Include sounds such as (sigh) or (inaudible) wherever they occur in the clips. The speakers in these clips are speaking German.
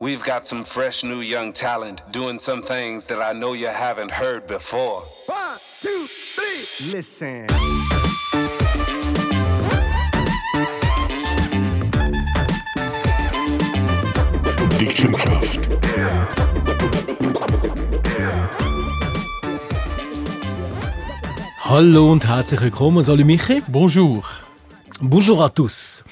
We've got some fresh new young talent doing some things that I know you haven't heard before. One, two, three. Listen. Hallo und herzlich willkommen, Sali Michi. Bonjour. Bonjour à tous.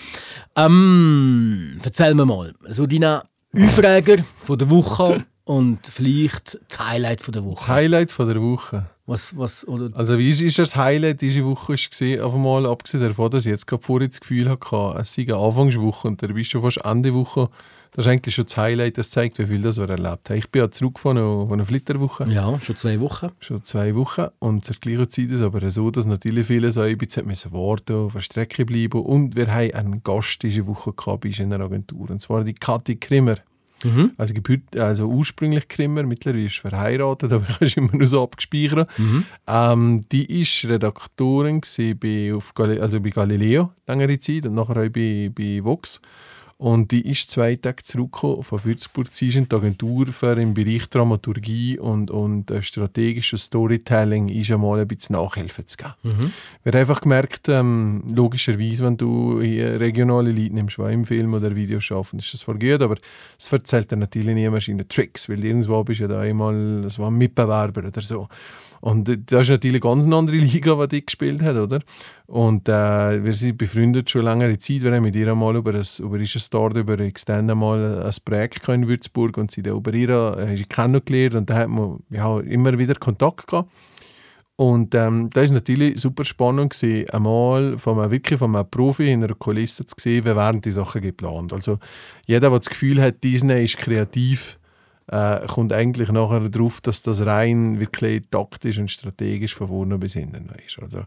Ähm, erzähl mir mal, so deine Aufreger von der Woche und vielleicht das Highlight von der Das Woche. Highlight von der Woche. Was, was, oder, Also wie ist, ist das Highlight diese Woche gesehen, auf einmal abgesehen davon, dass ich jetzt gerade vorher das Gefühl hatte, es sei eine Anfangswoche und dann bist du schon fast Ende Woche. Das ist eigentlich schon das Highlight, das zeigt, wie viel das wir erlebt haben. Ich bin ja zurück von einer, von einer Flitterwoche, ja, schon zwei Wochen. schon zwei Wochen und zur gleichen Zeit ist es aber so, dass natürlich viele so ein bisschen müssen warten, auf der Strecke bleiben und wir haben einen Gast diese Woche gehabt bei einer Agentur und zwar die Kathi Krimmer. Mhm. Also, also ursprünglich Krimmer, mittlerweile ist verheiratet, (laughs) aber es immer nur so abgespeichert. Ähm, die war Redaktorin bei, auf Gali also bei Galileo längere Zeit und nachher auch bei, bei Vox. Und die ist zwei Tage zurückgekommen von Würzburg. Sie ist in die Agentur für im Bereich Dramaturgie und, und äh, strategisches Storytelling ist einmal ein bisschen Nachhilfe zu geben. Wir haben einfach gemerkt, ähm, logischerweise, wenn du hier regionale Leute nimmst, die im Film oder Video arbeiten, ist das voll gut, aber es erzählt dir natürlich niemand in den Tricks, weil irgendwo bist du ja da einmal, das war ein Mitbewerber oder so. Und das ist natürlich ganz eine andere Liga, die die gespielt hat, oder? Und äh, wir sind befreundet schon längere Zeit. Wir haben mit ihr mal über das, über es dort über Extend mal ein Projekt in Würzburg und sie da über ihr äh, kennengelernt und da hat man ja, immer wieder Kontakt gehabt. Und ähm, da ist natürlich super spannend gewesen, einmal von einem, wirklich von einem Profi in einer Kulisse zu sehen, wie werden die Sachen geplant. Also jeder, der das Gefühl hat, Disney ist kreativ, äh, kommt eigentlich nachher darauf, dass das rein wirklich taktisch und strategisch von vorne bis hinten ist. Also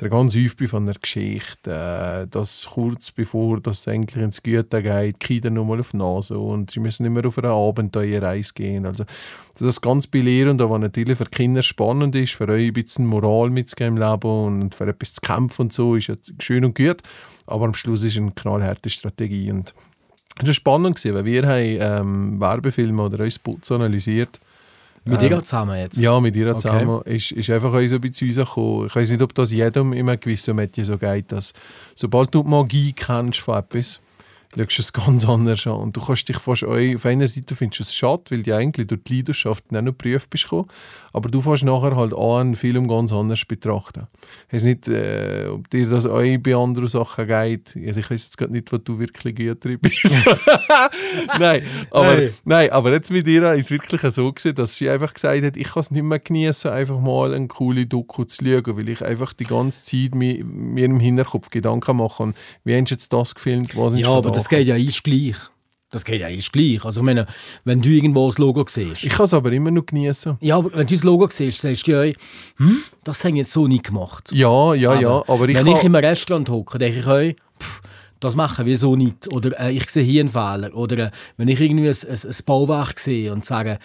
der ganze Aufbau von der Geschichte, äh, das kurz bevor das eigentlich ins Gute geht, Kinder nochmal auf die Nase und sie müssen immer auf eine Abenteuerreise gehen. Also das ganz belehrend, was natürlich für Kinder spannend ist, für euch ein bisschen Moral mitzugeben im Leben und für etwas zu kämpfen und so, ist ja schön und gut. Aber am Schluss ist es eine knallharte Strategie. Und das war spannend, gewesen, weil wir haben ähm, Werbefilme oder uns Spots analysiert Mit Ähm, dir zusammen jetzt? ja, mit ihr Okay. zusammen ist, ist einfach so ein bisschen rausgekommen. Ich weiß nicht, ob das jedem in einem gewissen Metier so geht, dass sobald du die Magie kennst von etwas, schaust du es (laughs) ganz anders an. Und du kannst dich fast auch, auf einer Seite findest du es schade, weil du eigentlich durch die Leidenschaft nicht noch geprüft bist gekommen, aber du fährst nachher halt an, einen Film ganz anders betrachten. Ich weiß nicht, äh, ob dir das auch bei anderen Sachen geht. Also ich weiß jetzt gerade nicht, was du wirklich gut drin bist. (laughs) nein, aber, Hey. nein, aber jetzt mit ihr ist es wirklich so gewesen, dass sie einfach gesagt hat, ich kann es nicht mehr genießen, einfach mal eine coole Doku zu schauen, weil ich einfach die ganze Zeit mir, mir im Hinterkopf Gedanken mache, und wie hast du jetzt das gefilmt, was ist Ja, aber das geht ja ist gleich. Das geht ja ist gleich. Also ich meine, wenn du irgendwo das Logo siehst. Ich kann es aber immer noch genießen. ja, aber wenn du das Logo siehst, sagst du ja, hm, das haben jetzt so nicht gemacht. Ja, ja, ja, aber ich wenn kann, ich in einem Restaurant hocke, denke ich pff, das machen wir so nicht. Oder äh, ich sehe hier einen Fehler. Oder äh, wenn ich irgendwie ein, ein, ein Bauwerk sehe und sage,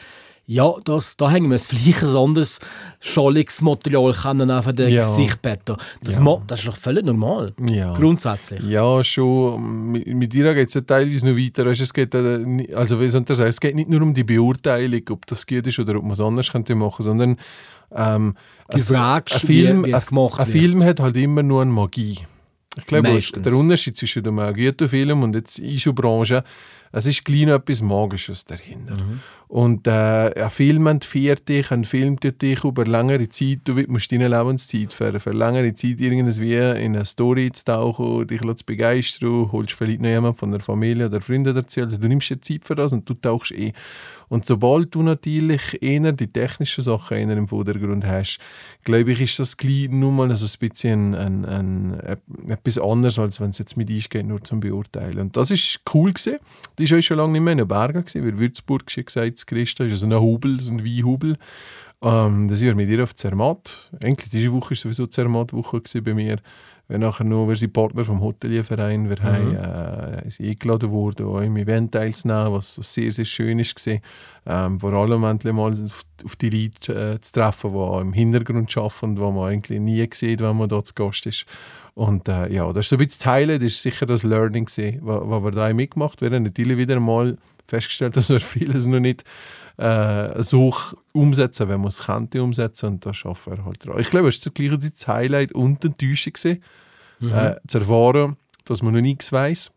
ja, das, da hängen wir vielleicht ein anderes scholliges Material können auf den Ja. Gesichtbetten. Das, Ja. das ist doch völlig normal. Ja. Grundsätzlich. Ja, schon. Mit, mit ihr geht es ja teilweise noch weiter. Weißt, es, geht, äh, also, wie soll das sagen, es geht nicht nur um die Beurteilung, ob das gut ist oder ob man es anders könnte machen, sondern ähm, ein- fragst, ein Film, wie, wie es ein- Ein. Film hat halt immer nur eine Magie. Ich glaube, Meistens. der Unterschied zwischen dem guten Film und jetzt Issue-Branche, es ist noch etwas Magisches dahinter. Mhm. Und äh, ein Film entführt dich, ein Film tut dich über längere Zeit, du musst deine Lebenszeit für, für längere Zeit irgendwie in eine Story zu tauchen, dich zu begeistern, holst vielleicht noch jemanden von der Familie oder Freunden dazu, also du nimmst dir Zeit für das und du tauchst eh. Und sobald du natürlich eher die technischen Sachen eher im Vordergrund hast, glaube ich, ist das gleich nur mal so ein bisschen ein, ein, ein, etwas anderes, als wenn es jetzt mit eingeht, nur zum Beurteilen. Und das ist cool gewesen. Das war schon lange nicht mehr in den Bergen, gewesen, weil Würzburg ist ja gesagt, das ist ein Hubel, ein Weinhubel. Ähm, da sind wir mit ihr auf Zermatt. Eigentlich diese Woche war sowieso Zermatt-Woche bei mir. Wir nachher noch, wir sind Partner vom Hotelierverein. Wir haben äh, sind eingeladen worden, auch im Event teilzunehmen, was, was sehr, sehr schön war. Ähm, vor allem endlich mal auf, auf die Leute äh, zu treffen, die im Hintergrund arbeiten, die man eigentlich nie sieht, wenn man dort zu Gast ist. Und äh, ja, das ist so ein bisschen das Highlight, das ist sicher das Learning was wir da mitgemacht haben. Wir haben natürlich wieder mal festgestellt, (laughs) dass wir vieles noch nicht äh, so umsetzen, wenn man es könnte umsetzen und da schaffen wir halt dran. Ich glaube, es war gleich das Highlight und die Enttäuschung gewesen, äh, zu erfahren, dass man noch nichts weiß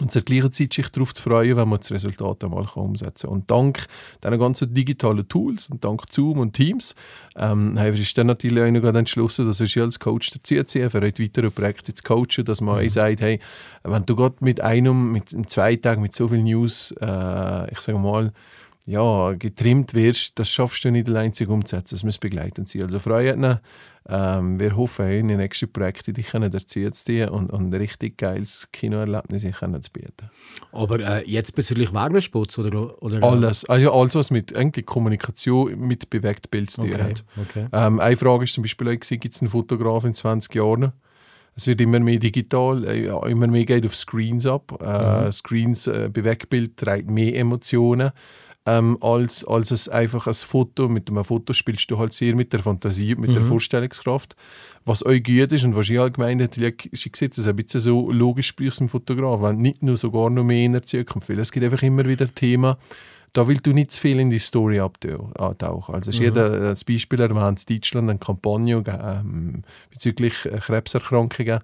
und zur gleichen Zeit sich darauf zu freuen, wenn man das Resultat einmal umsetzen kann. Und dank diesen ganzen digitalen Tools und dank Zoom und Teams ähm, haben wir dann natürlich auch noch entschlossen, dass wir als Coach dazuziehen, für weitere Projekte zu coachen, dass man mhm. sagt, hey, wenn du gerade mit einem, mit zwei Tagen mit so viel News, äh, ich sage mal, ja, getrimmt wirst, das schaffst du nicht allein umzusetzen. Das muss begleitend sein. Also Freunde, ähm, wir hoffen, in den nächsten Projekten dich dazu zu ziehen und, und ein richtig geiles Kinoerlebnis zu bieten. Aber äh, jetzt bezüglich Werbespots oder, oder? Alles. Also alles, was mit eigentlich Kommunikation mit Bewegtbild zu tun Okay, hat. okay. Ähm, eine Frage ist zum Beispiel auch, gibt es einen Fotograf in 20 Jahren? Es wird immer mehr digital, äh, immer mehr geht auf Screens ab. Äh, Screens, äh, Bewegtbild trägt mehr Emotionen. Ähm, als, als es einfach ein Foto, mit einem Foto spielst du halt sehr mit der Fantasie, mit der Vorstellungskraft. Was euch gut ist und was ich allgemein hätte, ich sehe es ein bisschen so logisch bei einem Fotograf, wenn nicht nur sogar noch mehr in der Zukunft. Es gibt einfach immer wieder Themen, da willst du nicht zu viel in die Story abtauchen. Also ist jeder äh, als Beispiel erwähnt, in Deutschland eine Kampagne ähm, bezüglich Krebserkrankungen,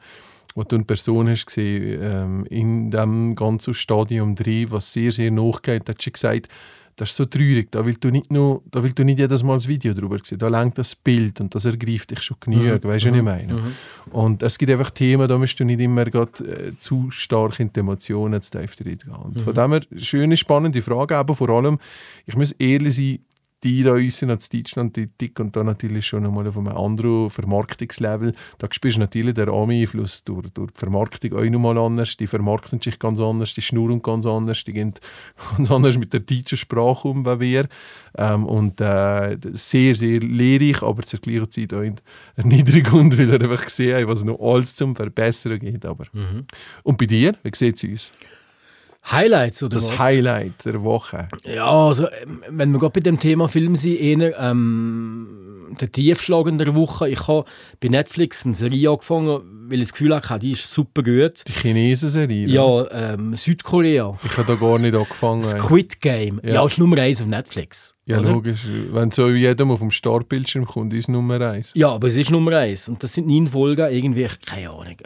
wo du eine Person hast gesehen, ähm, in dem ganzen Stadium 3, was sehr, sehr nachgeht, hat sie gesagt, das ist so traurig, da willst du nicht, nur, da willst du nicht jedes Mal das Video drüber sehen, da lenkt das Bild und das ergreift dich schon genug, weißt du, was ich meine? Und es gibt einfach Themen, da musst du nicht immer grad, äh, zu stark in die Emotionen zu tief reingehen. Und von dem her, schöne, spannende Frage, aber vor allem, ich muss ehrlich sein, die da sind als Deutschland tätig und da natürlich schon einmal auf einem anderen Vermarktungslevel. Da spürst du natürlich den Ami-Einfluss durch, durch die Vermarktung auch nochmal anders. Die vermarkten sich ganz anders, die schnurren ganz anders, die gehen (laughs) ganz anders mit der deutschen Sprache um, wie wir. Ähm, und äh, sehr, sehr lehrreich, aber zur gleichen Zeit auch erniedrigend, (laughs) weil er einfach gesehen hat, was noch alles zum Verbessern geht. Aber. Und bei dir, wie sieht es uns? Highlights oder Das was? Highlight der Woche. Ja, also wenn wir gerade bei dem Thema Film sind, eher ähm, der Tiefschlag in der Woche. Ich habe bei Netflix eine Serie angefangen, weil ich das Gefühl hatte, die ist super gut. Die Chinesen-Serie. ne? Ja, ähm, Südkorea. Ich habe da gar nicht angefangen. Squid Game. Ja, Ja. ist Nummer 1 auf Netflix. Ja, oder? logisch. Wenn so jedem auf dem Startbildschirm kommt, ist Nummer eins. Ja, aber es ist Nummer 1. Und das sind neun Folgen. Irgendwie, ich, keine Ahnung. Ich,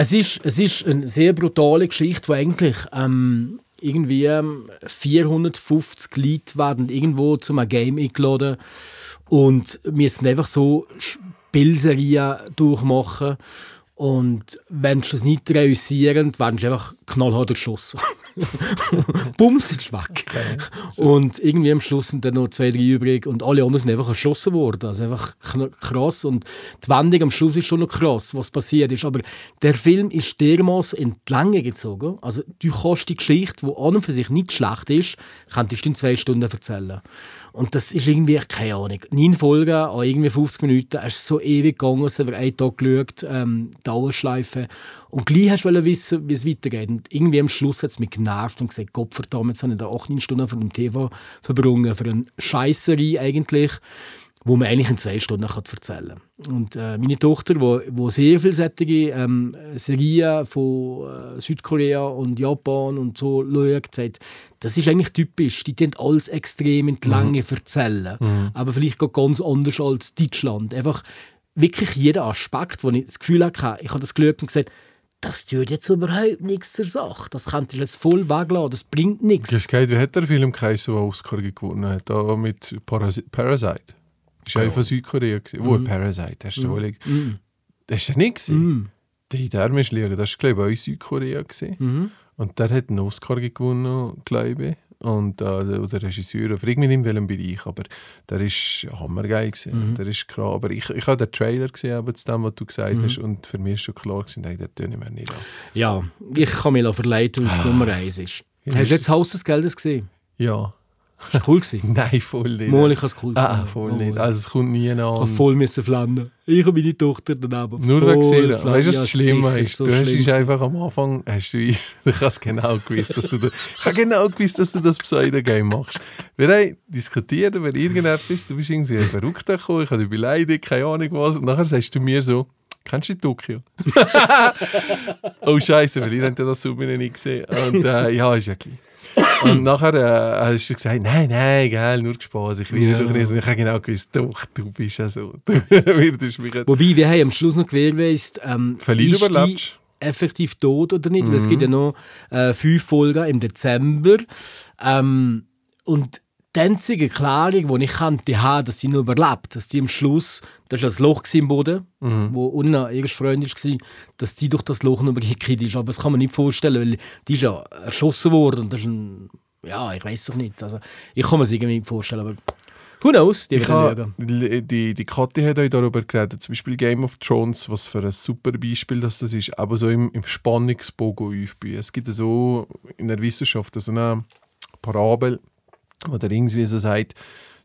es, ist, es ist eine sehr brutale Geschichte, wo eigentlich ähm, irgendwie ähm, 450 Leute werden irgendwo zu einem Game eingeladen und müssen einfach so Spielserien durchmachen. Und wenn sie das nicht realisieren, werden sie einfach knallhart erschossen. (laughs) (laughs) Bums ist weg. Und irgendwie am Schluss sind dann noch zwei, drei übrig und alle anderen sind einfach erschossen worden. Also einfach krass. Und die Wendung am Schluss ist schon noch krass, was passiert ist. Aber der Film ist dermaßen in die Länge gezogen. Also du kannst die Geschichte, die an und für sich nicht schlecht ist, könntest du in zwei Stunden erzählen. Und das ist irgendwie, keine Ahnung, neun Folgen an irgendwie 50 Minuten, es ist so ewig gegangen, es wir einen Tag geschaut, ähm, Dauerschleife. Und gleich hast du wissen, wie es weitergeht. Und irgendwie am Schluss hat es mich genervt und gesagt, Gott verdammt, jetzt habe ich da 8 9 Stunden von dem TV verbrungen, für eine Scheisserei eigentlich, wo man eigentlich in zwei Stunden kann erzählen kann. Und äh, meine Tochter, die wo, wo sehr solche ähm, Serien von äh, Südkorea und Japan und so schaut, sagt, das ist eigentlich typisch. Die tun alles extrem in die Länge erzählen. Aber vielleicht ganz anders als Deutschland. Einfach wirklich jeder Aspekt, wo ich das Gefühl hatte, ich habe das geschaut und gesagt, das tut jetzt überhaupt nichts zur Sache. Das könntest du jetzt voll weglassen, das bringt nichts. Das geht, wie hat der Film geheißen, der Oscar gewonnen hat? Da mit Parasi Parasite. Das war ja von Südkorea. Wo, Parasite, hast du wohl... Das war nicht gesehen. Die der musst du schauen. Das war, glaube ich, auch in Südkorea. gewesen. Und der hat einen Oscar gewonnen, glaube ich. Und äh, der Regisseur, auf irgendeinem welchem Bereich, aber der ist hammergeil gewesen. Der ist klar. Aber ich, ich habe den Trailer gesehen, aber zu dem, was du gesagt hast, und für mich ist schon klar gewesen, nein, der ich mir nicht an. Ja, ich kann mich verleiten, weil es Nummer eins ist. Ja, Hast du jetzt Haus des Geldes gesehen? Ja. Das war cool. gewesen. (laughs) Nein, voll nicht. Mal, ich habe es cool Ah, voll nicht. Also es kommt nie Ich an. habe voll müssen flennen. Ich und meine Tochter daneben. Nur wegen flennen. Weißt du, was das Schlimme ist? so du hast gewesen. einfach am Anfang, hast du, du (laughs) hast genau gewusst, dass du das, ich habe genau gewusst, dass du das Pseudo-Game machst. Wir haben diskutiert über irgendetwas, du bist irgendwie verrückt gekommen, ich habe dich beleidigt, keine Ahnung was, und nachher sagst du mir so, kennst du Tokio? (laughs) oh Scheiße, weil ich habe das so nicht gesehen. Und äh, ja, ist ja klar. Und nachher äh, hast du gesagt, nein, nein, geil, nur Spaß, ich will Ja. nicht. Und ich habe genau gewusst, doch, du bist ja so. (laughs) Du würdest mich Wobei, wir haben am Schluss noch gewährleistet, ähm, die überlebst. effektiv tot oder nicht, weil es gibt ja noch äh, fünf Folgen im Dezember. Ähm, und die einzige Erklärung, die ich kannte, dass sie noch überlebt, dass sie am Schluss, das war das Loch im Boden, wo unten ihr Freund war, dass sie durch das Loch noch gekriegt ist. Aber das kann man nicht vorstellen, weil die ist ja erschossen worden und das ist ein, ja, ich weiß doch nicht. Also, ich kann mir es irgendwie nicht vorstellen, aber who knows, die Ich schauen. die, die Kathi hat euch darüber geredet, zum Beispiel Game of Thrones, was für ein super Beispiel das, das ist, aber so im, im Spannungsbogen aufbauen. Es gibt so in der Wissenschaft so eine Parabel, wo der irgendwie so sagt,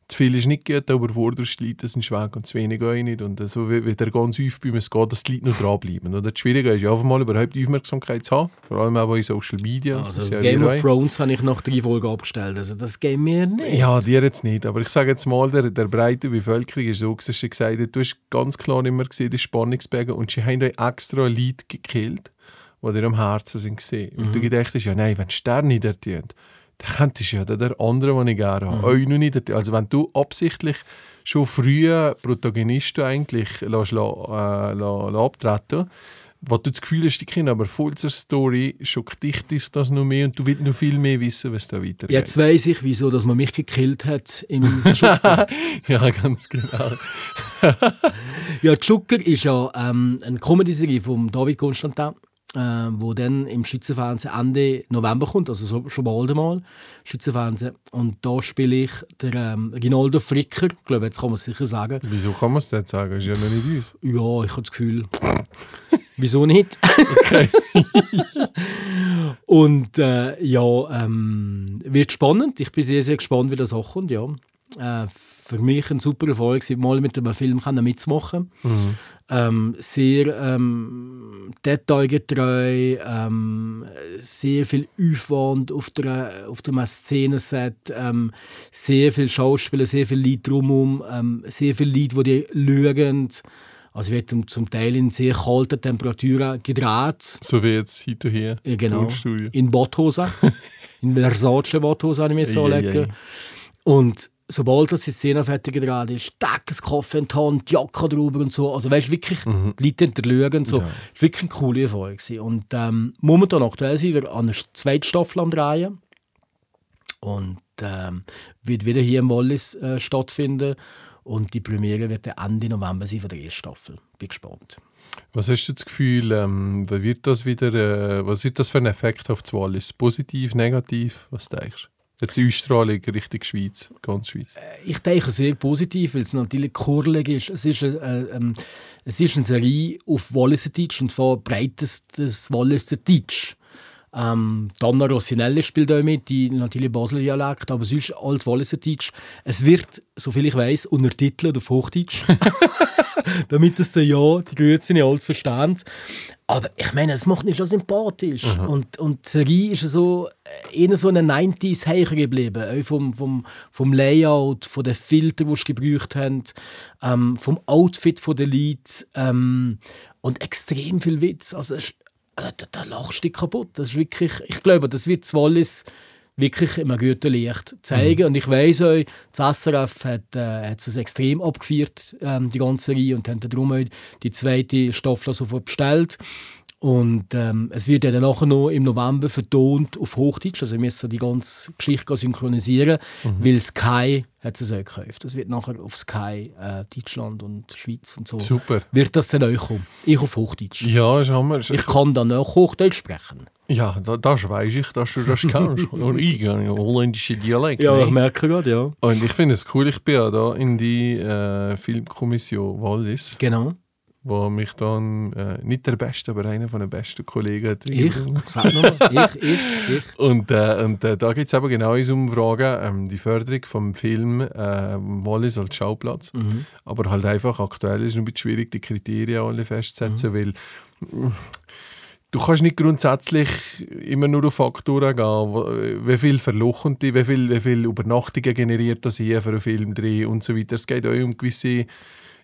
zu viel ist nicht gut, aber vorderst die Leute sind schwach und zu wenig auch nicht. Und so wie, der ganz aufbauen es geht, dass die Leute noch dranbleiben. Oder das Schwierige ist ja einfach mal überhaupt die Aufmerksamkeit zu haben, vor allem auch in Social Media. Also, ja Game of. Thrones habe ich nach drei Folgen abgestellt. Also das geht mir nicht. Ja, dir jetzt nicht. Aber ich sage jetzt mal, der, der breite Bevölkerung ist so, dass sie gesagt hat, du hast ganz klar immer gesehen, die Spannungsberge und sie haben euch extra Leute gekillt, die dir am Herzen sind gesehen. Weil du gedacht hast, ja nein, wenn Sterne nicht ertönt, dann könntest du ja den der andere, den ich gerne habe, euch noch nicht. Also wenn du absichtlich schon früh Protagonisten eigentlich lässt, äh, abtreten wo du das Gefühl hast, die kennen aber voll zur Story, schockt dich das das noch mehr und du willst noch viel mehr wissen, was da weitergeht. Jetzt weiß ich, wieso dass man mich gekillt hat im (laughs) Schucker. ja, ganz genau. (laughs) ja, Schucker ist ja ähm, eine Comedy-Serie von David Constantin, äh, wo dann im Schweizer Fernsehen Ende November kommt, also so, schon bald einmal, Schweizer Fernsehen. Und da spiele ich der ähm, Rinaldo Fricker, ich glaube, jetzt kann man es sicher sagen. Wieso kann man es denn sagen? Ist ja noch nicht uns. Ja, ich habe das Gefühl. (laughs) Wieso nicht? (laughs) Und äh, ja, ähm, wird spannend. Ich bin sehr, sehr gespannt, wie das auch kommt. Ja. Äh, für mich ein super Erfolg, mal mit einem Film mitzumachen. Ähm, sehr ähm, detailgetreu, ähm, sehr viel Aufwand auf, der, auf dem Szenenset, ähm, sehr viel Schauspieler, sehr viel Leute drumherum, ähm, sehr viele Leute, die schauen. Also wird zum, zum Teil in sehr kalten Temperaturen gedreht. So wie jetzt heute hier Ja, genau. In Botthosen. (laughs) in Versace Botthosen habe ich mir so ei. Und sobald das die Szene fertig gedreht ist, ein Kaffee in die Hand, die Jacke drüber und so. Also weißt wirklich die Leute hinterlegen und so. Ja. Das war wirklich eine coole Erfahrung. gewesen. Und ähm, momentan aktuell sind wir an der zweiten Staffel am Drehen. Und ähm, wird wieder hier im Wallis äh, stattfinden. Und die Premiere wird Ende November sein von der ersten Staffel. Bin gespannt. Was hast du das Gefühl, ähm, wird das wieder, äh, was wird das für einen Effekt auf das Wallis? Positiv, negativ? Was denkst du? Jetzt die Ausstrahlung Richtung Schweiz, ganz Schweiz. Ich denke sehr positiv, weil es natürlich kurlig ist. Es ist, eine, äh, ähm, es ist eine Serie auf Walliser Deutsch und zwar breitestes Walliser Deutsch. Ähm, Donna Rossinelli spielt auch mit, die natürlich Basler Dialekt, aber sonst alles Walliser Deutsch. Es wird, soviel ich weiß, untertitelt auf Hochdeutsch. (laughs) Damit dann ja die Grüezi nicht alles verstehen. Aber ich meine, es macht mich schon sympathisch. Und, und die Serie ist so äh, eher so eine 90s heicher geblieben. Auch vom, vom, vom Layout, von den Filtern, die sie gebraucht haben, ähm, vom Outfit der Leute ähm, und extrem viel Witz. Also, äh, da, da lachst du dich kaputt. Das ist wirklich, ich glaube, das wird das Wallis wirklich einem guten Licht zeigen. Und ich weiss euch, das SRF hat, äh, hat es extrem abgefeiert, ähm, die ganze Serie, und haben darum auch die zweite Staffel sofort bestellt. Und ähm, es wird ja dann nachher noch im November vertont auf Hochdeutsch. Also wir müssen die ganze Geschichte synchronisieren, weil Sky hat es auch gekauft. Das wird nachher auf Sky äh, Deutschland und Schweiz und so. Super. Wird das dann auch kommen? Ich auf Hochdeutsch. Ja, ist Hammer. Ich kann dann auch Hochdeutsch sprechen. Ja, da, das weiß ich, dass du das (laughs) kannst. Und ich holländischen Dialekt. Ja, ich merke gerade, ja. Und ich finde es cool, ich bin ja da in die äh, Filmkommission Wallis, Genau. wo mich dann äh, nicht der Beste, aber einer von den besten Kollegen hat. Ich? Sag nochmal. ich, ich, ich. (laughs) Und, äh, und äh, da geht es eben genau um Fragen, ähm, die Förderung vom Film äh, Wallis als Schauplatz. Mhm. Aber halt einfach aktuell ist es ein bisschen schwierig, die Kriterien alle festzusetzen, Mhm. weil du kannst nicht grundsätzlich immer nur auf Faktoren gehen, wie viel verlochen die, wie viel, wie viel Übernachtungen generiert das hier für einen Filmdreh und so weiter. Es geht auch um gewisse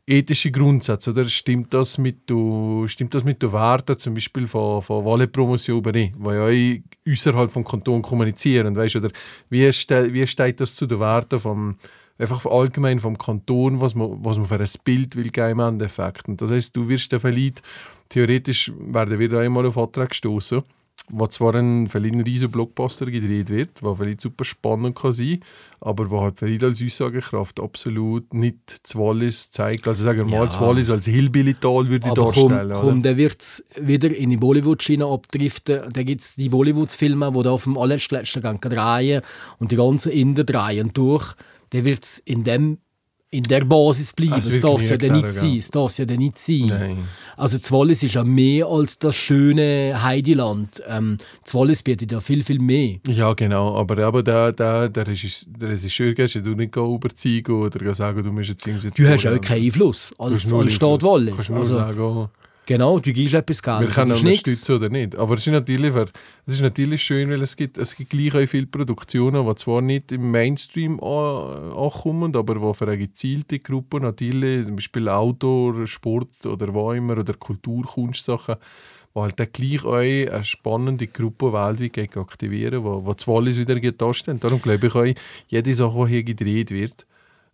ethische Grundsätze, oder? Stimmt das mit du, stimmt das mit den Werten zum Beispiel von, von Wahlpromotion überein, wo ja außerhalb vom Kanton kommunizieren, weißt oder wie, ste, wie steht das zu den Werten vom einfach allgemein vom Kanton, was man, was man für ein Bild will geben im Endeffekt. Und das heißt, du wirst vielleicht, theoretisch werden wir da einmal auf Antrag gestoßen wo zwar ein, vielleicht ein riesen Blockbuster gedreht wird, was vielleicht super spannend kann sein aber wo halt vielleicht als Aussagekraft absolut nicht das Wallis zeigt. Also sagen wir mal, Ja. das Wallis als Hillbilly-Tal würde ich Aber komm, darstellen. komm oder? dann wird es wieder in die Bollywood-Schiene abdriften. Da gibt es die Bollywood-Filme, die da auf dem allerletzten Gang drehen und die ganzen Inder drehen durch. Dann wird es in, dem, in der Basis bleiben. Also Es darf ja dann nicht sein. Es darf ja dann nicht sein. Nein. Also das Wallis ist ja mehr als das schöne Heidiland. Ähm, das Wallis bietet ja viel, viel mehr. Ja, genau. Aber, aber der, der, der, Regisseur, der Regisseur kannst du nicht überzeugen oder sagen, du musst jetzt irgendwie Du hast ja auch keinen Einfluss als, als Stadt Wallis. Kannst nur Also, sagen, oh, genau, du gibst etwas Geld. wir können nichts. unterstützen oder nicht. Aber es ist natürlich, es ist natürlich schön, weil es gibt, es gibt gleich auch viele Produktionen, die zwar nicht im Mainstream an- ankommen, aber die für eine gezielte Gruppe natürlich, zum Beispiel Outdoor, Sport oder was immer, oder Kultur, Kunstsachen, wo halt dann gleich auch eine spannende Gruppe weltweit aktivieren, wo, wo das Wallis wieder geht darstellen. Darum glaube ich auch, jede Sache, die hier gedreht wird,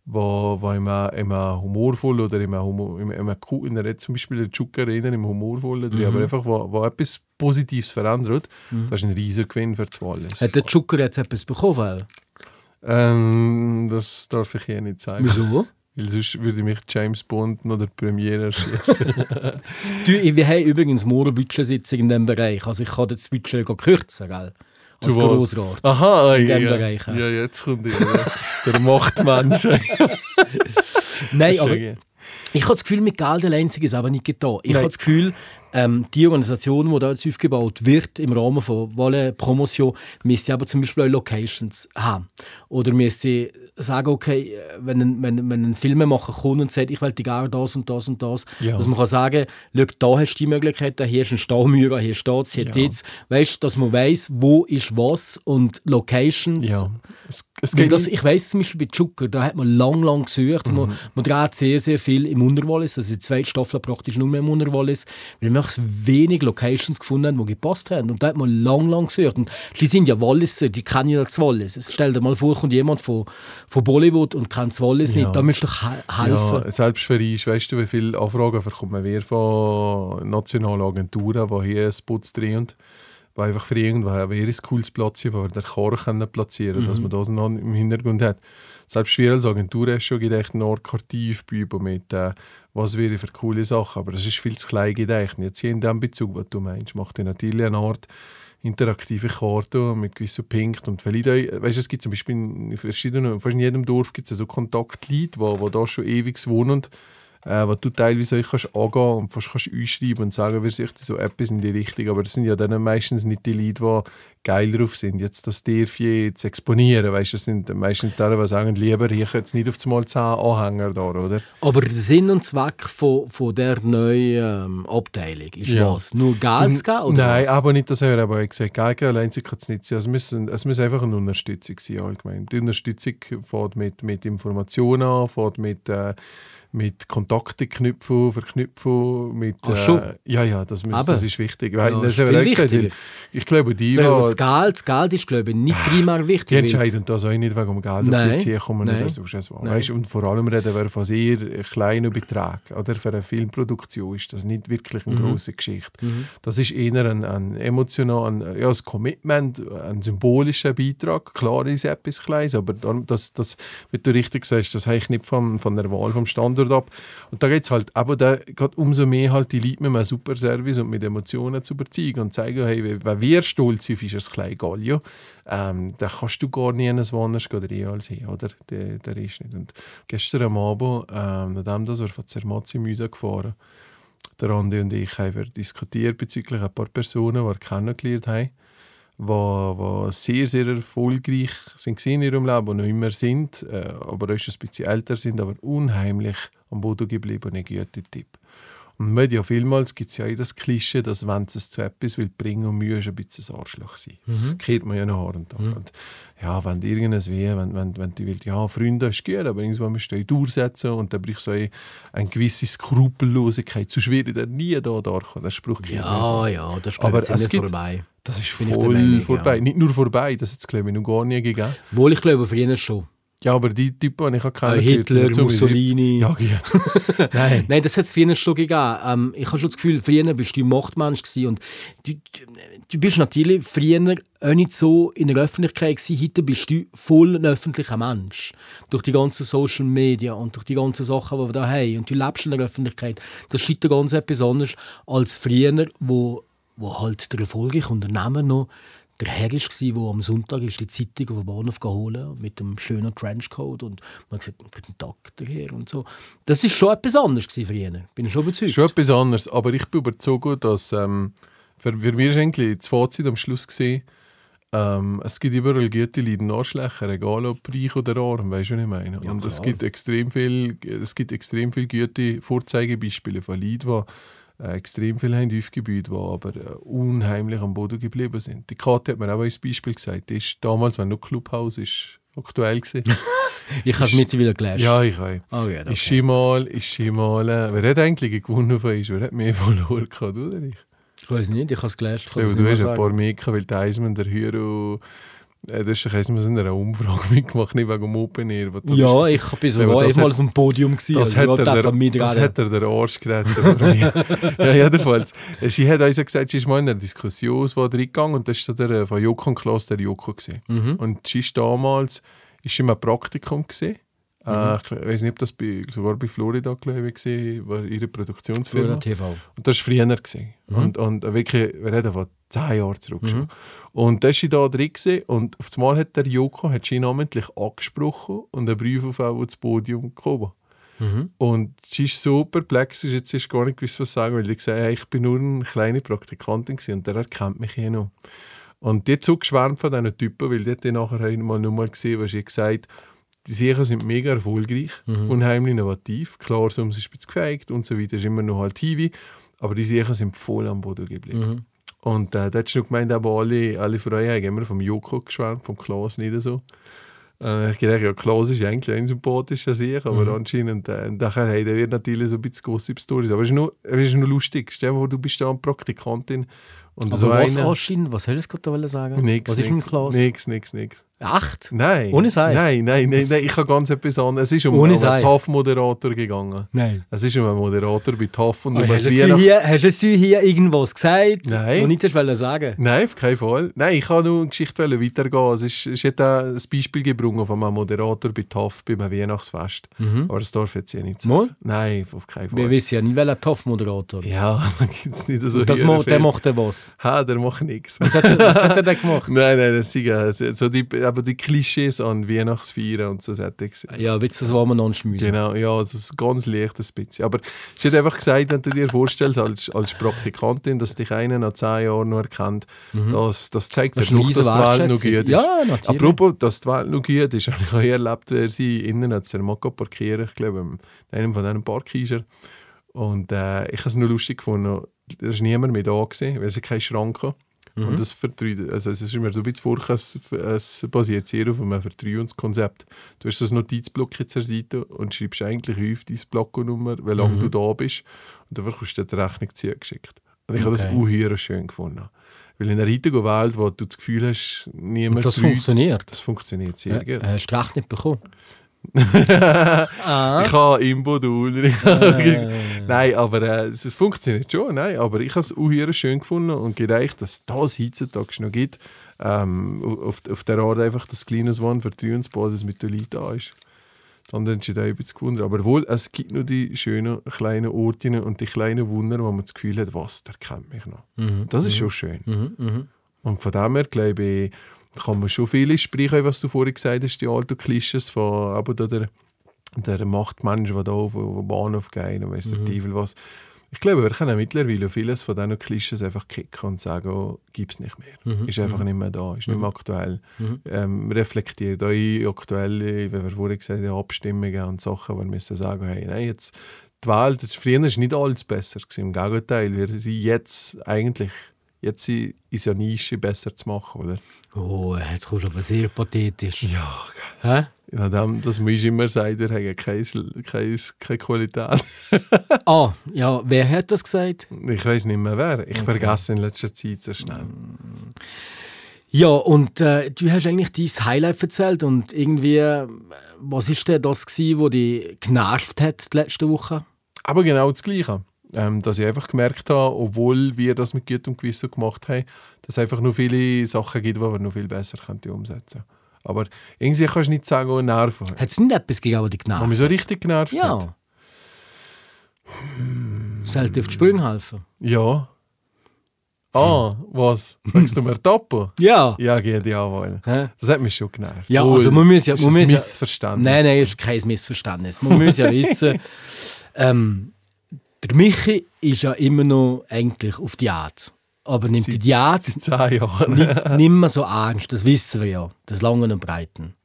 wo, wo immer, immer humorvoll oder immer, humor, immer, immer cool, in der zum Beispiel der Chuka-Arena im humorvollen, mhm. aber einfach, wo, wo etwas Positives verändert, das ist ein riesiger Gewinn für das Wallis. Hat der Zucker jetzt etwas bekommen? Ähm, das darf ich hier nicht sagen. Wieso? (laughs) Weil sonst würde mich James Bond noch der Premiere erschießen. (laughs) Wir haben übrigens morgen Budgetsitzung in diesem Bereich. Also ich kann das Budget kürzen, gell? Als? Grossrat. Aha, In ja, dem ja. Bereich, ja. Jetzt kommt ja, der Machtmensch. (laughs) Nein, aber ich habe das Gefühl, mit Geld allein ist aber nicht getan. Ich habe das Gefühl, ähm, die Organisation, die da jetzt aufgebaut wird im Rahmen von Wolle Promotion, müsste aber zum Beispiel auch Locations haben. Oder müsste sagen, okay, wenn ein, wenn, wenn ein Filmemacher kommt und sagt, ich will gerne das und das und das, Ja. dass man kann sagen, schau, da hast du die Möglichkeit, hier ist ein Staumauer, hier steht es, hier Ja. jetzt. Weißt du, dass man weiß, wo ist was und Locations. ja. Es, es das, ich weiss zum Beispiel bei Zucker, da hat man lang, lang gesucht. Mhm. Man, man dreht sehr, sehr viel im Unterwallis. Also die zweite Staffel praktisch nur mehr im Unterwallis. Weil wir einfach wenig Locations gefunden haben, die gepasst haben. Und da hat man lang, lang gesucht. Und die sind ja Walliser, die kennen ja das Wallis. Stell dir mal vor, kommt jemand von, von Bollywood und kennt das Wallis Ja. nicht. Da müsst he helfen. Ja, selbst für uns, weißt du, wie viele Anfragen bekommen wir von nationalen Agenturen, die hier Spots drehen, die einfach für irgendwo wäre es cooles Platz, wo wir den Chor können platzieren können, dass man das noch im Hintergrund hat. Selbst wir als Agentur haben schon gedacht, eine Art Kartivbübe mit, äh, was wäre für coole Sachen, aber das ist viel zu klein gedacht. Und Jetzt hier in dem Bezug, was du meinst, macht ihr natürlich eine Art interaktive Karte mit gewissen Punkten. Und vielleicht auch, weißt, es gibt zum Beispiel in verschiedenen, fast in jedem Dorf gibt es so Kontaktleute, die, die da schon ewig wohnen, äh, wo du teilweise auch kannst angehen und fast kannst einschreiben und sagen, wir sich so etwas in die Richtung. Aber das sind ja dann meistens nicht die Leute, die geil drauf sind, jetzt das Tiervieh zu exponieren. Weißt, das sind meistens die, die sagen, lieber ich jetzt nicht auf einmal 10 Anhänger da, oder? Aber der Sinn und Zweck von, von der neuen ähm, Abteilung ist Ja. was? Nur Geld zu geben? Oder Nein, was? aber nicht, das wir aber auch gesagt. Geld allein kann es nicht sein. Es muss, es muss einfach eine Unterstützung sein, allgemein. Die Unterstützung fängt mit, mit Informationen an, fängt mit, äh, mit Kontakte knüpfen, verknüpfen, mit... Ach, schon? Äh, ja, ja, das, muss, Eben. das ist wichtig. Weil, Ja, das ist viel gesagt, wichtiger. ich glaube, die, Weil das, Geld, das Geld ist, glaube ich, nicht primär wichtig. die entscheiden das auch nicht wegen dem Geld Nein. auf die kommen Nein. oder so. ist es wahr. Nein. Weißt, und vor allem reden wir von sehr kleinen Beträgen. Oder? Für eine Filmproduktion ist das nicht wirklich Mhm. eine grosse Geschichte. Das ist eher ein, ein emotional, ein, ja, ein Commitment, ein symbolischer Beitrag. Klar ist es etwas Kleines, aber das, das, wie du richtig sagst, das hängt nicht von, von der Wahl vom Standort ab. Und da geht es halt, aber da geht umso mehr halt die Leute mit einem super Service und mit Emotionen zu überzeugen und zeigen, hey, wenn wir stolz sind, ist das kleine Galio, ähm, dann kannst du gar nie woanders drehen als hier, oder? Der, der ist nicht. Und gestern am Abend, ähm, nachdem das wir von Zermatt Müse gefahren der Andi und ich haben wir diskutiert bezüglich ein paar Personen, die wir kennengelernt haben, die, die sehr, sehr erfolgreich sind in ihrem Leben und noch immer sind, äh, aber auch schon ein bisschen älter sind, aber unheimlich am Boden gebliebene gute Tipp. Und man ja vielmals gibt es ja auch das Klischee, dass wenn es zu etwas will bringen und Mühe ist ein bisschen ein Arschloch sein. Das kennt man ja noch und Tag. Und ja, wenn du irgendwas weh, wenn, wenn, wenn du willst, ja, Freunde ist gut, aber irgendwann musst du dich durchsetzen und dann brauchst du so eine, eine gewisse Skrupellosigkeit. Sonst würde der nie da Spruch kennt man Ja, ja, das ist Aber es nicht gibt- vorbei. Das ist Bin voll Meinung, vorbei. ja. Nicht nur vorbei, das hat es glaube ich noch gar nie gegeben. Wohl, ich glaube, für ihn schon. Ja, aber die Typen, die ich auch Äh, kenne, Hitler, Mussolini. Ja, ja. (laughs) Nein. Nein, das hat es früher schon gegeben. Ähm, ich habe schon das Gefühl, früher bist du ein Machtmensch gewesen und du, du, du bist natürlich früher auch nicht so in der Öffentlichkeit gewesen. Heute bist du voll ein öffentlicher Mensch. Durch die ganzen Social Media und durch die ganzen Sachen, die wir da haben. Und du lebst in der Öffentlichkeit. Das ist heute ganz etwas anderes als früher, wo, wo halt der erfolgreiche Unternehmer noch der Herr war, der am Sonntag ist die Zeitung auf den Bahnhof geholt mit dem schönen Trenchcoat und man hat gesagt, guten Tag, der Herr und so. Das war schon etwas anderes gewesen früher, bin ich schon überzeugt. Schon etwas anderes, aber ich bin überzeugt, dass ähm, für, für mich eigentlich das Fazit am Schluss gesehen, ähm, es gibt überall gute Leute und Arschlöcher, egal ob reich oder arm, weißt du, was ich meine? Ja, und es gibt extrem viel, es gibt extrem viele gute Vorzeigebeispiele von Leuten, die extrem viel haben aufgebaut, die aber äh, unheimlich am Boden geblieben sind. Die Karte hat mir auch als Beispiel gesagt, die ist damals, wenn noch Clubhouse ist, aktuell gewesen. (laughs) Ich habe es mittlerweile gelesen. ja, ich auch. Oh, Ist okay. sie mal, ist sie mal, äh, wer hat eigentlich gewonnen von uns? Wer hat mehr (laughs) verloren gehabt, oder ich? Ich weiß nicht, ich habe es gelesen. Ja, du hast ein paar mehr weil der Eismann, der Hero, äh, du hast doch einmal in einer Umfrage (laughs) mitgemacht, nicht wegen dem Open Air. Ja, ich bin so war das mal auf dem Podium. Gewesen, das, also hat ich er der, das hat er der Arsch gerettet. (laughs) ja, jedenfalls. Äh, Sie hat uns gesagt, sie ist mal in einer Diskussion reingegangen und das war der äh, von Joko und Klaus, der Joko. Gewesen. Mhm. Und sie ist damals ist im Praktikum gesehen. Äh, ich weiß nicht, ob das bei, sogar bei Florida glaube ich, war, war ihre Produktionsfirma. Florida TV. Und das war früher. Gewesen. Mhm. Und, und wirklich, wir reden von zehn Jahren zurück schon. Und da war sie da drin gewesen, und auf einmal hat der Joko hat sie namentlich angesprochen und einen Brief auf das Podium gekommen. Mhm. Und sie ist so perplex, jetzt ist gar nicht gewusst, was sagen, weil sie gesagt hat, hey, ich bin nur eine kleine Praktikantin gewesen, und der erkennt mich hier noch. Und die hat so geschwärmt von diesen Typen, weil die hat nachher einmal nur mal gesehen, was sie hat gesagt die Sicher sind mega erfolgreich, unheimlich innovativ. Klar, so haben sie ein bisschen gefeigt und so weiter, ist immer noch halt TV, aber die Sicher sind voll am Boden geblieben. Und äh, da hat schon gemeint, aber alle, alle Freunde haben immer vom Joko geschwärmt, vom Klaas nicht so. Äh, ich gedacht, ja, Klaas ist eigentlich ein sympathischer Sieg, aber anscheinend, äh, nachher hey, der wird natürlich so ein bisschen Gossip-Stories. Aber es ist, nur, es ist nur lustig. Stell dir vor, du bist da eine Praktikantin und Aber so was eine... anscheinend, was hättest du gerade sagen? Nix, was ist nix, mit Klaus? Nix, nix, nix. Echt? Nein. Ohne Sei? Nein, nein, nein, nein, ich habe ganz etwas anderes. Es ist um einen? TAF-Moderator gegangen. Nein. Es ist um einen Moderator bei TAF und um hast, du hier, hast du hier irgendwas gesagt? Nein. Und nicht hast wollen sagen? Nein, auf keinen Fall. Nein, ich wollte nur eine Geschichte weitergehen. Es ist, es hat auch ein Beispiel gebrungen von einem Moderator bei TAF bei einem Weihnachtsfest. Aber das darf jetzt ja nicht sein. Mal? Nein, auf keinen Fall. Wir wissen ja nicht, welcher Top-Moderator. ja, (laughs) da gibt es nicht so das hier mo der macht er was? Ha, der macht nichts. Was hat, er- was hat er denn gemacht? (laughs) Nein, nein, das ja so die, aber die Klischees an Weihnachtsfeiern und so gesehen. Ja, willst du das warm anschmüssen? Genau, ja, also es ist ganz leicht ein bisschen. Aber sie hat einfach gesagt, wenn du dir vorstellst, als, als Praktikantin, dass dich einer nach zehn Jahren noch erkennt, das, das zeigt Mhm. Das doch, dass die Welt noch gut ist. Ja, natürlich. Apropos, dass die Welt noch gut ist, (laughs) habe ich auch erlebt, wer sie innen hat sie mal parkieren, ich glaube, in einem von diesen Parkhäusern. Und äh, ich habe es nur lustig gefunden, da war niemand mehr da, gewesen, weil sie keinen Schrank hatten. Mhm. Und das also es ist mir so ein bisschen vor, es, es basiert sehr auf einem Vertrauenskonzept. Du hast das Notizblock jetzt der Seite und schreibst eigentlich auf deine Blocknummer, wie lange Mhm. du da bist. Und dann bekommst du dir die Rechnung zugeschickt. Und ich habe das Okay. unheuer schön gefunden. Weil in einer heutigen Welt, wo du das Gefühl hast, niemand Und das freut, funktioniert. das funktioniert sehr gut. hast du recht nicht bekommen? Ich habe Imbo, du Ulrich. nein, aber äh, es, es funktioniert schon. Nein, aber ich habe es auch schön gefunden und gedacht, dass das heutzutage noch gibt. Ähm, auf, auf der Art einfach das kleine Swan Vertrauensbasis mit den Leuten da ist. Dann entsteht auch ein bisschen gewundert. Aber wohl, es gibt nur die schönen kleinen Orte und die kleinen Wunder, wo man das Gefühl hat, was, der kennt mich noch. Mhm. Das ist schon schön. Mhm. Mhm. Und von dem her, glaube ich, kann man schon viele sprechen, was du vorhin gesagt hast, die alten Klischees von aber da der, der Machtmensch, der da auf, den Bahnhof geht und weiss der Mhm. Teufel was. Ich glaube, wir können mittlerweile vieles von diesen Klischees einfach kicken und sagen, oh, gibt es nicht mehr. Mhm. Ist einfach nicht mehr da, ist nicht mehr aktuell. Mhm. Ähm, reflektiert eure aktuelle, wie wir vorhin gesagt haben, Abstimmungen und Sachen, wo wir müssen sagen, hey, nein, jetzt die Welt, das früher ist nicht alles besser gewesen, im Gegenteil. Wir sind jetzt eigentlich, jetzt ist ja Nische besser zu machen, oder? Oh, jetzt kommst du aber sehr pathetisch. Ja, Hä? ja dem, das muss ich immer sagen, wir haben keine, keine, keine Qualität. (laughs) Ah, ja, wer hat das gesagt? Ich weiß nicht mehr wer. Ich vergesse in letzter Zeit sehr schnell. Ja, und äh, du hast eigentlich dein Highlight erzählt und irgendwie, äh, was ist denn das gewesen, was dich genervt hat die letzte Woche? Aber genau das Gleiche. Ähm, dass ich einfach gemerkt habe, obwohl wir das mit gutem Gewissen gemacht haben, dass es einfach noch viele Sachen gibt, die wir noch viel besser könnten umsetzen könnten. Aber irgendwie kannst du nicht sagen, oh, nerven. Hat es nicht etwas gegeben, was dich genervt mich so richtig genervt hat. Ja. Sollte dir auf die Sprünge helfen? Ja. Ah, was? Sagst du mir Topo? Ja. Ja, geht ja wohl. Das hat mich schon genervt. Ja, also man muss ja- Das man ist ein muss ja- Missverständnis. Nein, nein, ist kein Missverständnis. Man muss ja (laughs) wissen, ähm, der Michi ist ja immer noch eigentlich auf Diät. Aber nimmt die Diät Seit zehn Jahren. nicht, nicht mehr so ernst, das wissen wir ja, das Langen und Breiten.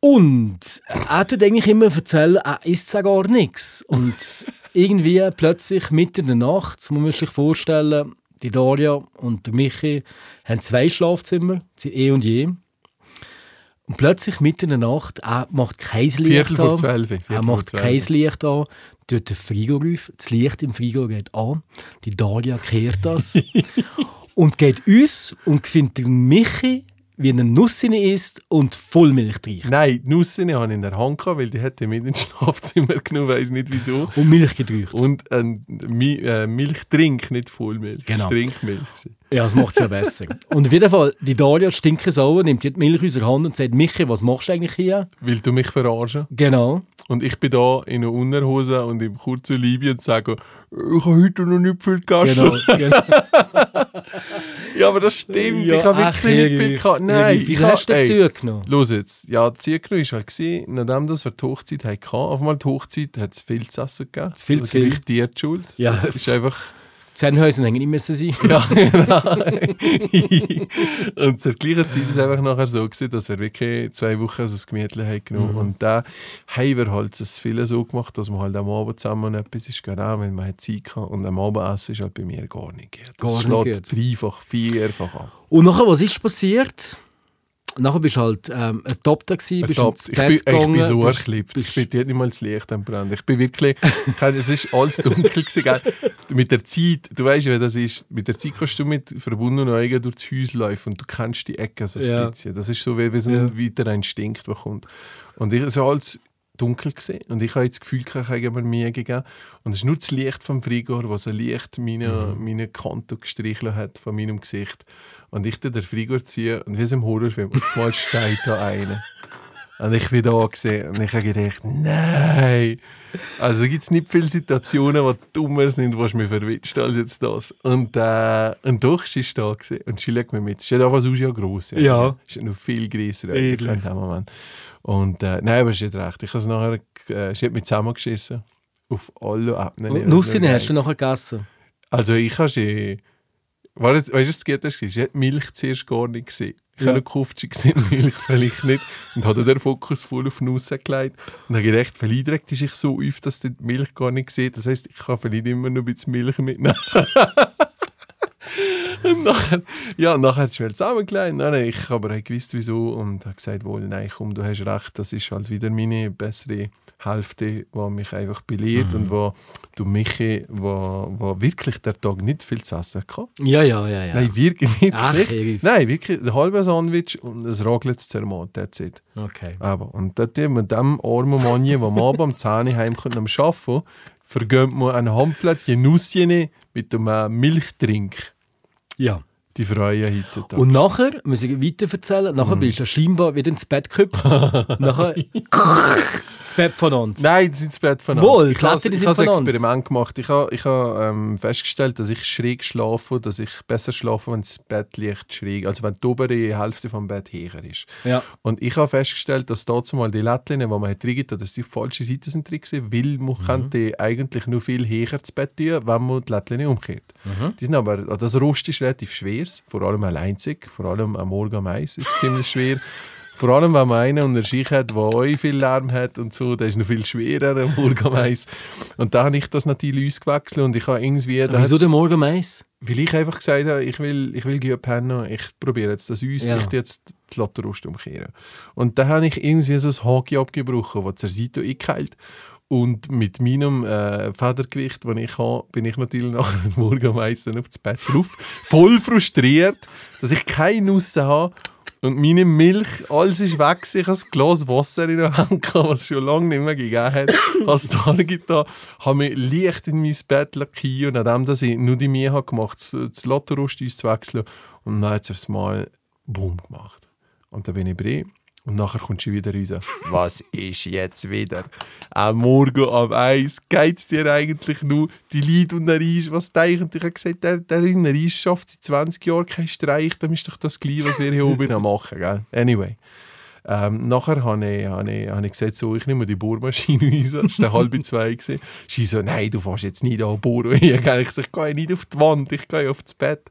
Und er tut eigentlich immer erzählen, er isst ja gar nichts. Und (laughs) irgendwie plötzlich mitten in der Nacht, man muss sich vorstellen, die Daria und der Michi haben zwei Schlafzimmer, sie eh und je. Und plötzlich mitten in der Nacht, er macht kein Licht Viertel vor an. zwölf. Er Viertel macht vor kein. Licht an, tut den Frigo auf, das Licht im Frigo geht an, die Daria kehrt das. (laughs) Und geht uns und findet Michi, wie eine Nuss isst und Vollmilch trinkt. Nein, die Nuss habe ich in der Hand gehabt, weil die hätte mit ins Schlafzimmer genommen, weiß nicht wieso. Und Milch gedrückt. Und ein Mi äh, Milchtrink, nicht Vollmilch. Genau. Trinkmilch. Ja, das macht es ja besser. (laughs) Und auf jeden Fall, die Daria stinken sauer, nimmt die Milch aus der Hand und sagt, Michi, was machst du eigentlich hier? Weil du mich verarschen. Genau. Und ich bin da in einer Unterhose und im kurzen Liebe und sage, ich habe heute noch nicht viel gegessen. Genau. genau. (laughs) Ja, aber das stimmt. Ja, ich habe wirklich nicht viel gehabt. Nein, Wie ich viel hast du ey, dazu genommen? Los jetzt. Ja, die Zielgrün war halt, gewesen, nachdem das wir die Hochzeit hatten, auf einmal die Hochzeit hat es viel zu essen gegeben. Viel das zu viel. ist dir die Schuld. Ja. Das ist einfach... Zähnhäuser hängen nicht müssen sein. Ja, (laughs) genau. und zur gleichen Zeit war es einfach nachher so, gewesen, dass wir wirklich zwei Wochen also das Gemütli haben genommen Mhm. Und da haben wir halt das viele so gemacht, dass man halt am Abend zusammen etwas ist gegangen, weil man Zeit gehabt. Und am Abendessen ist halt bei mir gar nicht. Das Gar nicht schlägt dreifach, vierfach an. Und nachher, was ist passiert? Nachher bist du halt ähm, ertappt gewesen, bist ins ich, Bett bin, ich gegangen. bin so erklebt. Ich bin nicht mal das Licht am Brand. Ich bin wirklich, ich es ist alles dunkel gewesen? Mit der Zeit, du weißt, wie das ist, mit der Zeit kannst du mit verbundenen Augen durch das Haus laufen und du kennst die Ecke so ein Ja. bisschen. Das ist so wie, wie so ein weiterer Instinkt, der kommt. Und ich, es war alles dunkel gewesen, und ich habe jetzt das Gefühl, ich habe mir gegeben. Und es ist nur das Licht vom Frigor, das so leicht meine, Mhm. meine Kante gestrichen hat von meinem Gesicht. Und ich tue den Frigor ziehen und wie so im Horrorfilm, und mal steht da einer. Und ich bin da gesehen und ich habe gedacht, nein. Also gibt es nicht viele Situationen, die dummer sind, was mich verwitscht als jetzt das. Und, äh, und doch ist sie da gewesen. und sie legt mir mit. Sie hat einfach so ja gross. Ja. Sie hat noch viel größer in dem Moment. Und äh, nein, aber sie hat recht. Ich habe es nachher, äh, sie hat mich zusammengeschissen. Auf alle Ebenen. Und Nussine hast du nachher gegessen? Also ich habe sie... Weißt du, was das geht? Sie hat Milch zuerst gar nicht gesehen. Ich Ja. habe sieht (laughs) Milch vielleicht nicht. Und habe den Fokus voll auf Nuss gelegt. Und habe gedacht, vielleicht regt sich so auf, dass die Milch gar nicht sieht. Das heisst, ich kann vielleicht immer noch ein bisschen Milch mitnehmen. (laughs) und nachher, ja, nachher hat sie mir zusammengelegt. Nein, ich aber habe gewusst, wieso. Und habe gesagt, wohl, nein, komm, du hast recht. Das ist halt wieder meine bessere Hälfte, die mich einfach belehrt und wo du Michi, wo, wo wirklich der Tag nicht viel zu essen hatte. Ja, ja, ja. ja. Nein, wirklich nicht. Ach. Erif. Nein, wirklich ein halber Sandwich und ein Raclette Zermat, that's it. Okay. Aber, und dort mit dem armen Mann, der am Abend um 10 Uhr heimkommt am Arbeiten, vergönnt man ein Handflättchen Nusschen mit einem Milchtrink. Ja. Die Freuen heutzutage. Und nachher, muss ich weiter erzählen, nachher bist du scheinbar wieder ins Bett gehüpft. (laughs) nachher das Bett von uns. Nein, die sind ins Bett von Wohl, Ich habe ein uns. Experiment gemacht. Ich habe, ich habe ähm, festgestellt, dass ich schräg schlafe, dass ich besser schlafe, wenn das Bettlicht schräg, also wenn die obere Hälfte vom Bett höher ist. Ja. Und ich habe festgestellt, dass dazu mal die Lättchen, die man hat reingetan, dass die falsche Seite sind drin gewesen, weil man Mhm. könnte eigentlich nur viel höher ins Bett tun, wenn man die Lättchen umkehrt. Mhm. Die sind aber, das Rost ist relativ schwer, vor allem allein, vor allem am Morgen am Eis ist es ziemlich schwer. Vor allem, wenn man einen unter sich hat, der auch viel Lärm hat und so, der ist noch viel schwerer, der Morgenmais. Und da habe ich das natürlich ausgewechselt und ich habe irgendwie... da Wieso der Morgenmais? weil ich einfach gesagt habe, ich will, ich will gehen pennen, ich probiere jetzt das aus, Ja. ich jetzt die Lotterust umkehren. Und dann habe ich irgendwie so ein Hockey abgebrochen, das zur Seite eingeheilt. Und mit meinem äh, Federgewicht, das ich habe, bin ich natürlich (laughs) nachher morgen meistens auf das Bett drauf. Voll frustriert, dass ich keine Nuss habe. Und meine Milch, alles ist weg. Ich habe ein Glas Wasser in der Hand, was es schon lange nicht mehr gegeben hat. habe es da habe mich leicht in mein Bett lackiert, nachdem dass ich nur die Mühe gemacht habe, das Lotterust auszuwechseln. Und dann hat es Mal Boom gemacht. Und dann bin ich bei und nachher kommt sie wieder raus. Was ist jetzt wieder? Am Morgen um eins geht es dir eigentlich nur die Lied und der Reis. Was denken? Ich habe gesagt, der, der in Reis schafft seit 20 Jahren keinen Streich. Dann ist doch das gleich, was wir hier oben am machen. Gell? Anyway. Ähm, nachher habe ich, habe, ich, habe ich gesagt, so, ich nehme die Bohrmaschine (laughs) raus. Es war halb zwei. gewesen. Sie so, nein, du fährst jetzt nicht an bohren. (laughs) Ich gesagt, ich gehe nicht auf die Wand, ich gehe auf das Bett.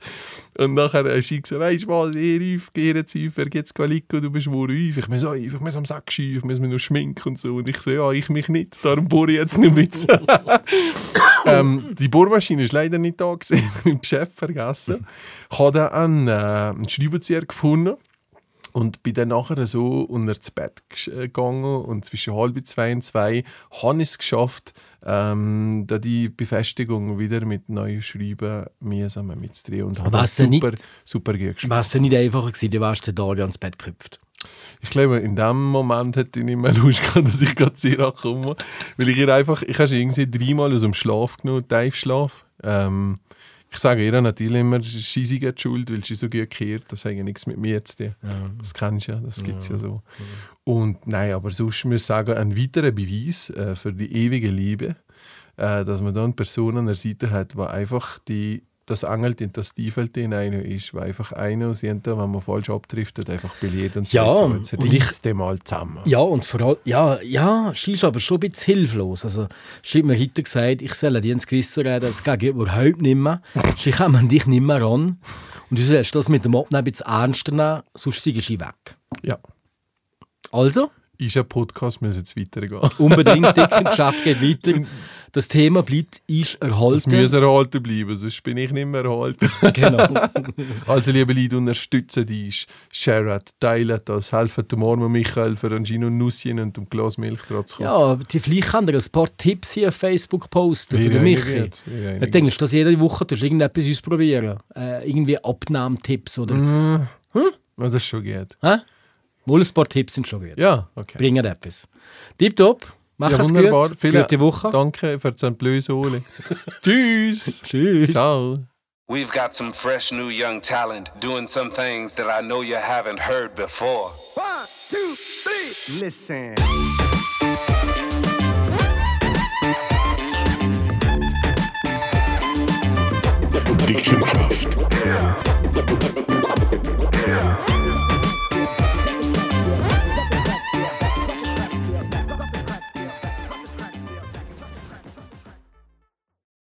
Und nachher hat sie gesagt, weißt du was, ihr Rief, geh jetzt auf, wer geht's Qualico, du bist wohl Rief. Ich muss auch Rief, ich muss am Sack schief, ich muss mir noch schminken und so. Und ich so, ja, ich mich nicht, darum bohre ich jetzt nicht mit. (laughs) ähm, die Bohrmaschine ist leider nicht da gewesen, im Geschäft vergessen. Ich habe dann einen, äh, einen Schraubenzieher gefunden und bin dann nachher so unter das Bett äh, gegangen und zwischen halb zwei und zwei habe ich es geschafft, ähm, da die Befestigung wieder mit neuen Schreiben mühsam mitzudrehen und habe super, nicht? super geschafft. War es nicht einfacher gewesen, du warst den ans Bett geknüpft. Ich glaube, in dem Moment hätte ich nicht mehr (laughs) Lust gehabt, dass ich gerade sie komme. Weil ich ihr einfach, ich habe sie irgendwie dreimal aus dem Schlaf genommen, Tiefschlaf. Ähm, ich sage ihr natürlich immer, sie hat schuld, weil sie so gut gehört. Das hat ja nichts mit mir zu tun. Das kennst du ja, das gibt es ja. so. Und nein, aber sonst muss ich sagen, ein weiterer Beweis äh, für die ewige Liebe, äh, dass man dann Personen an der Seite hat, die einfach die, das Angelt in das Tiefelt in einer ist, weil einfach einer aus wenn man falsch abtrifft, einfach belehrt und Ja, so, jetzt und dich mal zusammen. Ja, und vor allem, ja, ja, ist aber schon ein bisschen hilflos. Also, sie hat mir heute gesagt, ich soll dir ins Gewissen reden, das geht überhaupt nicht mehr. (laughs) Sie kommen an dich nicht mehr ran. Und du sollst das mit dem Abnehmen ein bisschen ernster nehmen, sonst sind sie weg. Ja. Also, Ist ein Podcast, muss jetzt weitergehen. unbedingt, (laughs) dick im Geschäft geht weiter. Das Thema bleibt, ist erhalten. muss erhalten bleiben, sonst bin ich nicht mehr erhalten. (laughs) Genau. (laughs) Also, liebe Leute, unterstützen dich, share teilen das, helfen dem armen Michael für ein Gin und Nusschen und ein Glas Milch dran zu kommen. Ja, die, vielleicht kann er ein paar Tipps hier auf Facebook posten für den Michi. Ich denke, dass jede Woche du irgendetwas ausprobieren. Äh, irgendwie Abnahmetipps oder. Mhm. Das ist schon gut. Hä? Wohl ein paar Tipps sind schon gut. Ja, okay. Bringen etwas. Tipptopp. Mach Ja, es wunderbar. gut. Vielen Gute Woche. Danke für den Blösole. (laughs) Tschüss. Tschüss. Ciao. We've got some fresh new young talent doing some things that I know you haven't heard before. One, two, three. Listen. Diction Craft.